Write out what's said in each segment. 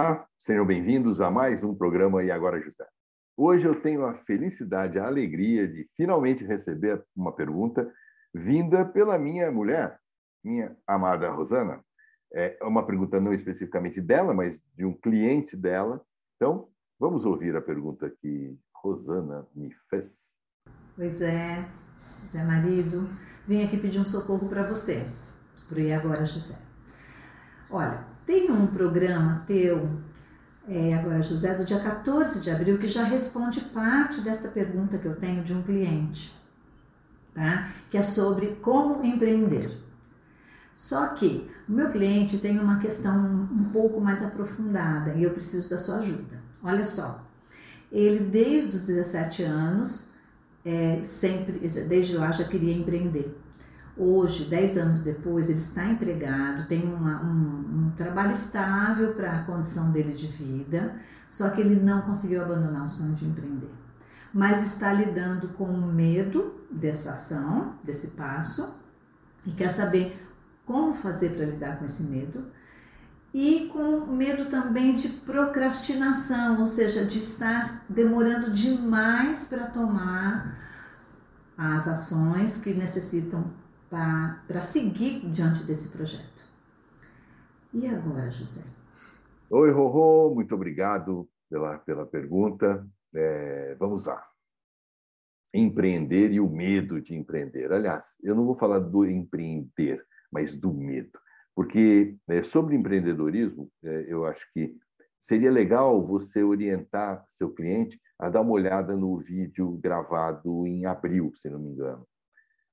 Olá, sejam bem-vindos a mais um programa E Agora José. Hoje eu tenho a felicidade, a alegria de finalmente receber uma pergunta vinda pela minha mulher, minha amada Rosana. É uma pergunta não especificamente dela, mas de um cliente dela. Então, vamos ouvir a pergunta que Rosana me fez. Pois é, Zé Marido, vim aqui pedir um socorro para você, para E Agora José. Olha, tem um programa teu, é, agora José, do dia 14 de abril, que já responde parte desta pergunta que eu tenho de um cliente, tá? Que é sobre como empreender. Só que o meu cliente tem uma questão um pouco mais aprofundada e eu preciso da sua ajuda. Olha só, ele desde os 17 anos, é, sempre, desde lá já queria empreender. Hoje, 10 anos depois, ele está empregado, tem uma, um, um trabalho estável para a condição dele de vida, só que ele não conseguiu abandonar o sonho de empreender. Mas está lidando com o medo dessa ação, desse passo, e quer saber como fazer para lidar com esse medo. E com medo também de procrastinação, ou seja, de estar demorando demais para tomar as ações que necessitam para seguir diante desse projeto. E agora, José? Oi, Rorô, muito obrigado pela, pela pergunta. É, vamos lá. Empreender e o medo de empreender. Aliás, eu não vou falar do empreender, mas do medo. Porque é, sobre empreendedorismo, é, eu acho que seria legal você orientar seu cliente a dar uma olhada no vídeo gravado em abril, se não me engano.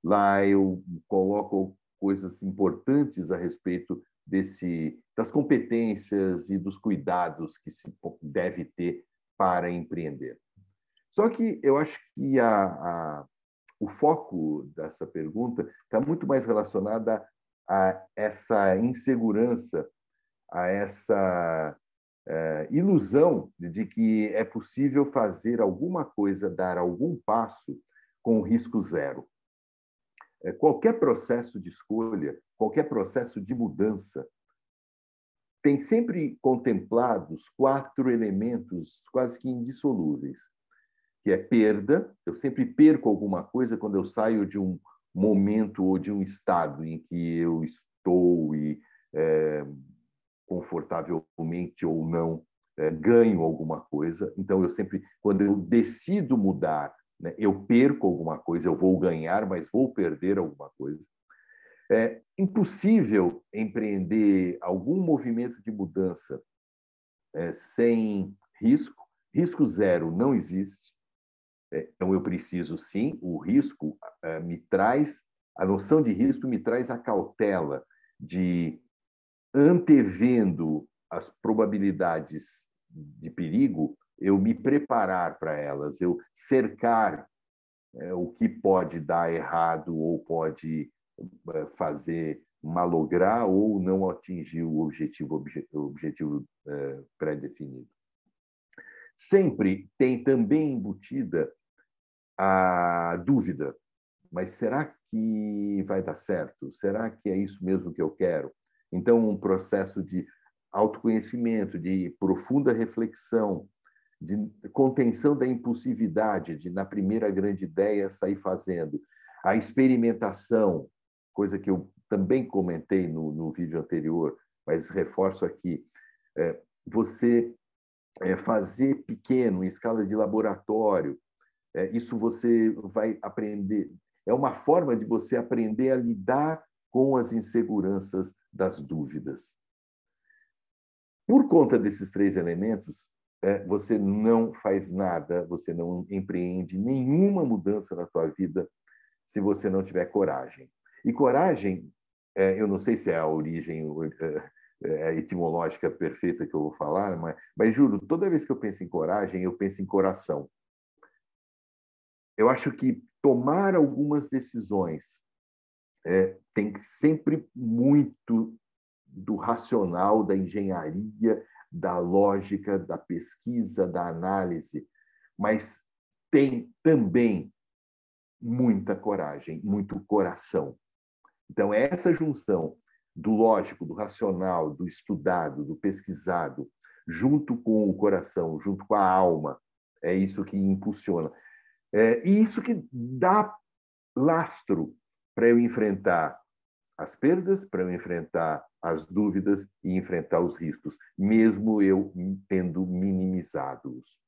Lá eu coloco coisas importantes a respeito desse das competências e dos cuidados que se deve ter para empreender. Só que eu acho que a, a, o foco dessa pergunta está muito mais relacionada a essa insegurança, a essa é, ilusão de que é possível fazer alguma coisa, dar algum passo com risco zero. É, qualquer processo de escolha, qualquer processo de mudança, tem sempre contemplados quatro elementos quase que indissolúveis, que é perda, eu sempre perco alguma coisa quando eu saio de um momento ou de um estado em que eu estou e é, confortavelmente ou não é, ganho alguma coisa. Então eu sempre, quando eu decido mudar né? Eu perco alguma coisa, eu vou ganhar, mas vou perder alguma coisa. É impossível empreender algum movimento de mudança é, sem risco. Risco zero não existe. É, então, eu preciso sim, o risco é, me traz, a noção de risco me traz a cautela de antevendo as probabilidades de perigo, eu me preparar para elas, eu cercar é, o que pode dar errado ou pode é, fazer malograr ou não atingir o objetivo, objetivo é, pré-definido. Sempre tem também embutida a dúvida, mas será que vai dar certo? Será que é isso mesmo que eu quero? Então, um processo de autoconhecimento, de profunda reflexão, de contenção da impulsividade, de na primeira grande ideia sair fazendo, a experimentação, coisa que eu também comentei no, no vídeo anterior, mas reforço aqui, é, você é, fazer pequeno, em escala de laboratório, é, isso você vai aprender, é uma forma de você aprender a lidar com as inseguranças das dúvidas. Por conta desses três elementos, você não faz nada, você não empreende nenhuma mudança na sua vida se você não tiver coragem. E coragem, é, eu não sei se é a origem é, etimológica perfeita que eu vou falar, mas, mas juro, toda vez que eu penso em coragem, eu penso em coração. Eu acho que tomar algumas decisões é, tem sempre muito do racional, da engenharia, da lógica, da pesquisa, da análise, mas tem também muita coragem, muito coração. Então, essa junção do lógico, do racional, do estudado, do pesquisado, junto com o coração, junto com a alma. É isso que impulsiona. É, e isso que dá lastro para eu enfrentar as perdas, para eu enfrentar as dúvidas e enfrentar os riscos, mesmo eu tendo minimizado-os.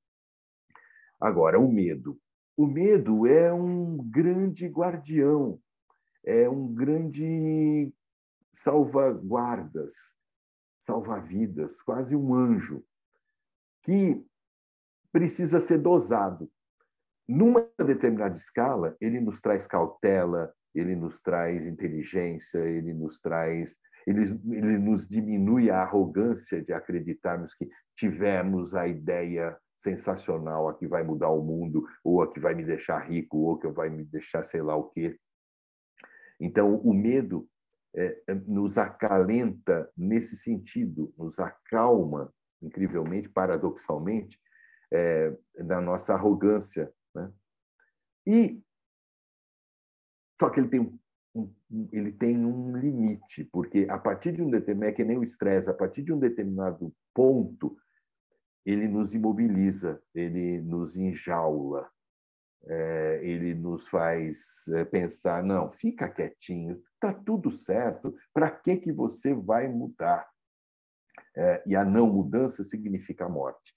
Agora, o medo. O medo é um grande guardião, é um grande salvaguardas, salva-vidas, quase um anjo, que precisa ser dosado. Numa determinada escala, ele nos traz cautela, ele nos traz inteligência, ele nos traz. Ele, ele nos diminui a arrogância de acreditarmos que tivemos a ideia sensacional, a que vai mudar o mundo, ou a que vai me deixar rico, ou que vai me deixar sei lá o quê. Então, o medo é, é, nos acalenta nesse sentido, nos acalma, incrivelmente, paradoxalmente, é, da nossa arrogância. Né? E só que ele tem um, ele tem um limite, porque a partir de um determinado, é que nem o estresse, a partir de um determinado ponto, ele nos imobiliza, ele nos enjaula, é, ele nos faz é, pensar, não, fica quietinho, está tudo certo, para que, que você vai mudar? É, e a não mudança significa a morte.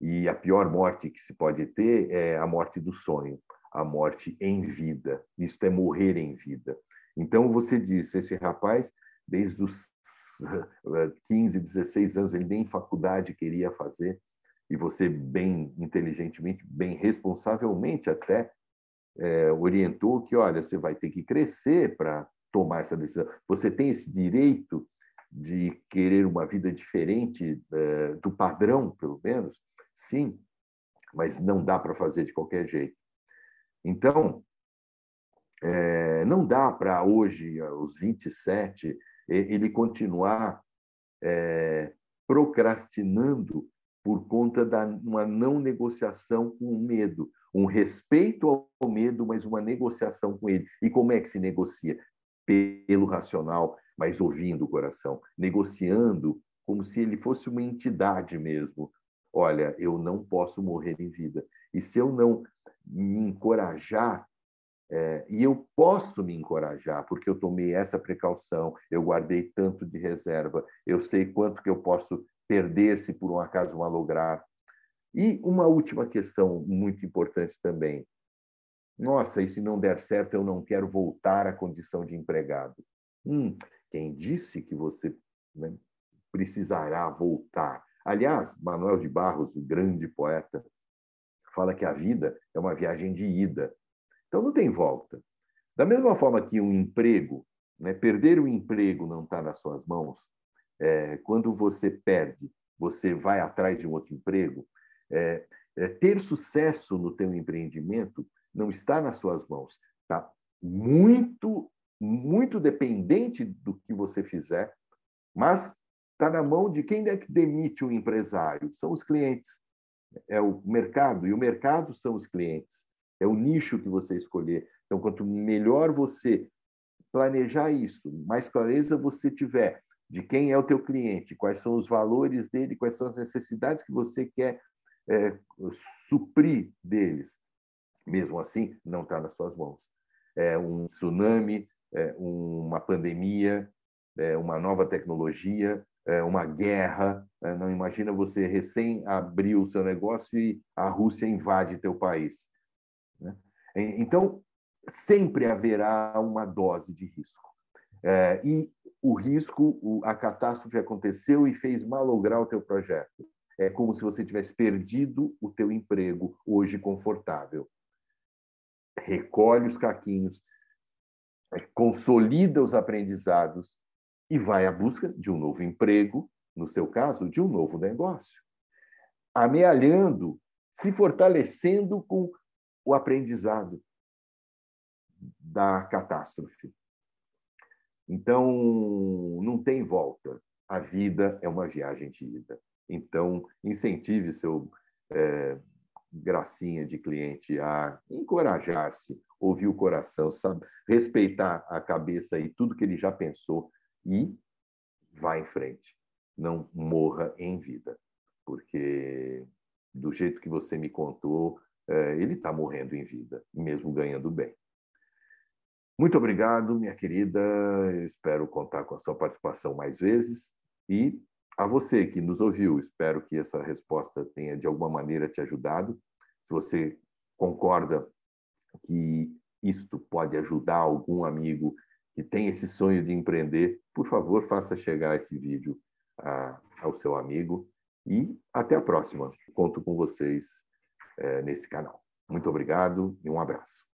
E a pior morte que se pode ter é a morte do sonho, a morte em vida. Isto é morrer em vida. Então, você disse, esse rapaz, desde os 15, 16 anos, ele nem faculdade queria fazer, e você bem inteligentemente, bem responsavelmente até, é, orientou que, olha, você vai ter que crescer para tomar essa decisão. Você tem esse direito de querer uma vida diferente é, do padrão, pelo menos? Sim, mas não dá para fazer de qualquer jeito. Então, é, não dá para hoje, aos 27, ele continuar é, procrastinando por conta da uma não negociação com o medo, um respeito ao medo, mas uma negociação com ele. E como é que se negocia? Pelo racional, mas ouvindo o coração, negociando como se ele fosse uma entidade mesmo. Olha, eu não posso morrer em vida. E se eu não me encorajar é, e eu posso me encorajar, porque eu tomei essa precaução, eu guardei tanto de reserva, eu sei quanto que eu posso perder se por um acaso malograr. E uma última questão muito importante também. Nossa, e se não der certo, eu não quero voltar à condição de empregado. Hum, quem disse que você né, precisará voltar? Aliás, Manuel de Barros, o grande poeta, fala que a vida é uma viagem de ida. Então não tem volta. Da mesma forma que um emprego, né, perder o emprego não está nas suas mãos, é, quando você perde, você vai atrás de um outro emprego, é, é, ter sucesso no teu empreendimento não está nas suas mãos, está muito, muito dependente do que você fizer, mas está na mão de quem é que demite o um empresário, são os clientes, é o mercado, e o mercado são os clientes, é o nicho que você escolher. Então, quanto melhor você planejar isso, mais clareza você tiver de quem é o teu cliente, quais são os valores dele, quais são as necessidades que você quer é, suprir deles. Mesmo assim, não está nas suas mãos. É um tsunami, é uma pandemia, é uma nova tecnologia, é uma guerra. É, não imagina você recém abrir o seu negócio e a Rússia invade teu país. Né? Então, sempre haverá uma dose de risco. É, e o risco, a catástrofe aconteceu e fez malograr o teu projeto. É como se você tivesse perdido o teu emprego hoje confortável. Recolhe os caquinhos, consolida os aprendizados e vai à busca de um novo emprego, no seu caso, de um novo negócio. Amealhando, se fortalecendo com o aprendizado da catástrofe. Então, não tem volta. A vida é uma viagem de ida. Então, incentive seu é, gracinha de cliente a encorajar-se, ouvir o coração, sabe? respeitar a cabeça e tudo que ele já pensou e vá em frente. Não morra em vida. porque do jeito que você me contou, é, ele está morrendo em vida, mesmo ganhando bem. Muito obrigado, minha querida. Eu espero contar com a sua participação mais vezes. E a você que nos ouviu, espero que essa resposta tenha de alguma maneira te ajudado. Se você concorda que isto pode ajudar algum amigo que tem esse sonho de empreender, por favor, faça chegar esse vídeo a, ao seu amigo. E até a próxima. Conto com vocês é, nesse canal. Muito obrigado e um abraço.